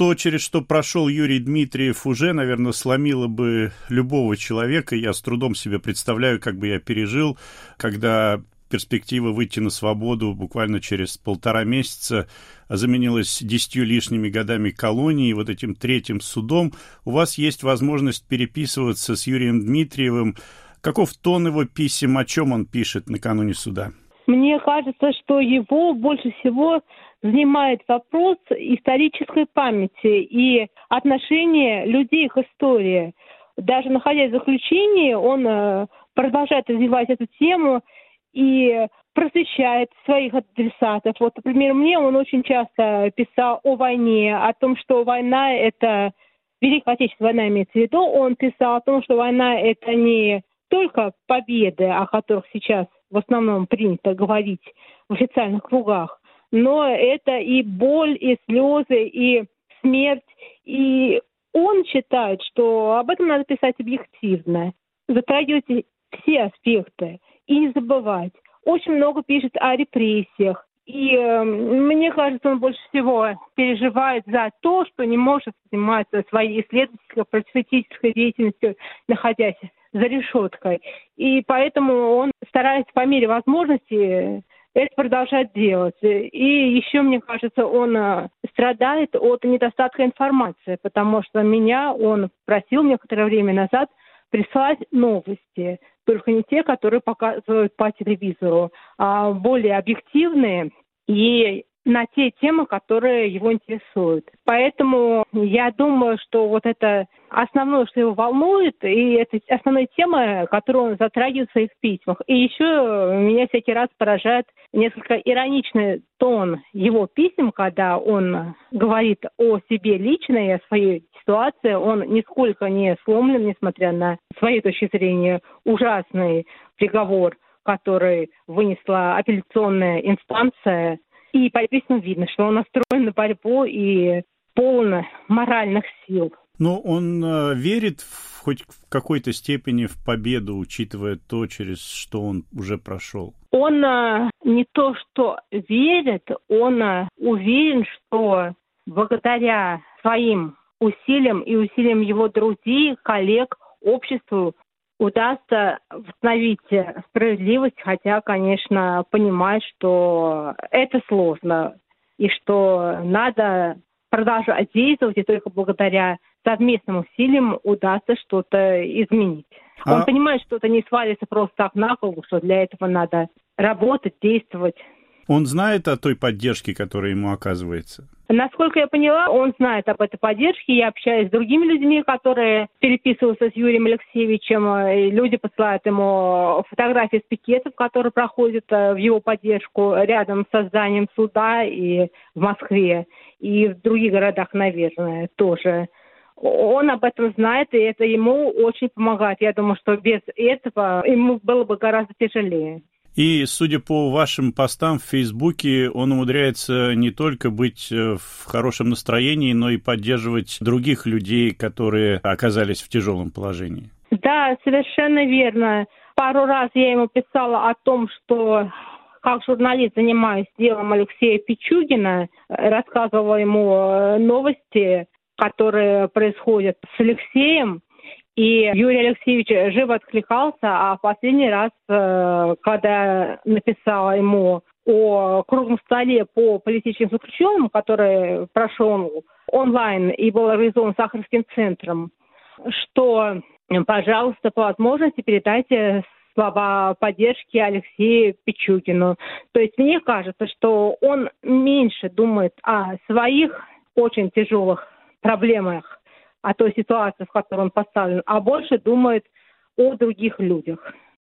То, через что прошел Юрий Дмитриев, уже, наверное, сломило бы любого человека. Я с трудом себе представляю, как бы я пережил, когда перспектива выйти на свободу буквально через полтора месяца заменилась десятью лишними годами колонии, вот этим третьим судом. У вас есть возможность переписываться с Юрием Дмитриевым. Каков тон его писем, о чем он пишет накануне суда? Мне кажется, что его больше всего занимает вопрос исторической памяти и отношения людей к истории. Даже находясь в заключении, он э, продолжает развивать эту тему и просвещает своих адресатов. Вот, например, мне он очень часто писал о войне, о том, что война – это Великая Отечественная война имеется в виду. Он писал о том, что война – это не только победы, о которых сейчас в основном принято говорить в официальных кругах, но это и боль, и слезы, и смерть. И он считает, что об этом надо писать объективно, затрагивать все аспекты и не забывать. Очень много пишет о репрессиях. И э, мне кажется, он больше всего переживает за то, что не может заниматься своей исследовательской, просветительской деятельностью, находясь за решеткой. И поэтому он старается по мере возможности это продолжать делать. И еще, мне кажется, он э, страдает от недостатка информации, потому что меня он просил некоторое время назад прислать новости, только не те, которые показывают по телевизору, а более объективные и на те темы, которые его интересуют. Поэтому я думаю, что вот это основное, что его волнует, и это основная тема, которую он затрагивает в своих письмах. И еще меня всякий раз поражает несколько ироничный тон его писем, когда он говорит о себе лично и о своей ситуации. Он нисколько не сломлен, несмотря на своей точки зрения ужасный приговор, который вынесла апелляционная инстанция и по письмам видно, что он настроен на борьбу и полон моральных сил. Но он э, верит в, хоть в какой-то степени в победу, учитывая то, через что он уже прошел. Он э, не то что верит, он э, уверен, что благодаря своим усилиям и усилиям его друзей, коллег, обществу удастся восстановить справедливость, хотя, конечно, понимать, что это сложно и что надо продолжать действовать, и только благодаря совместным усилиям удастся что-то изменить. А... Он понимает, что это не свалится просто так на голову, что для этого надо работать, действовать. Он знает о той поддержке, которая ему оказывается? Насколько я поняла, он знает об этой поддержке. Я общаюсь с другими людьми, которые переписываются с Юрием Алексеевичем. И люди посылают ему фотографии с пикетов, которые проходят э, в его поддержку рядом с зданием суда и в Москве, и в других городах, наверное, тоже. Он об этом знает, и это ему очень помогает. Я думаю, что без этого ему было бы гораздо тяжелее. И, судя по вашим постам в Фейсбуке, он умудряется не только быть э, в хорошем настроении, но и поддерживать других людей, которые оказались в тяжелом положении. Да, совершенно верно. Пару раз я ему писала о том, что как журналист занимаюсь делом Алексея Пичугина, рассказывала ему э, новости, которые происходят с Алексеем. И Юрий Алексеевич живо откликался, а последний раз, э, когда написала ему о круглом столе по политическим заключенным, который прошел онлайн и был организован Сахарским центром, что, пожалуйста, по возможности передайте слова поддержки Алексею Пичугину. То есть мне кажется, что он меньше думает о своих очень тяжелых проблемах, о той ситуации, в которой он поставлен, а больше думает о других людях.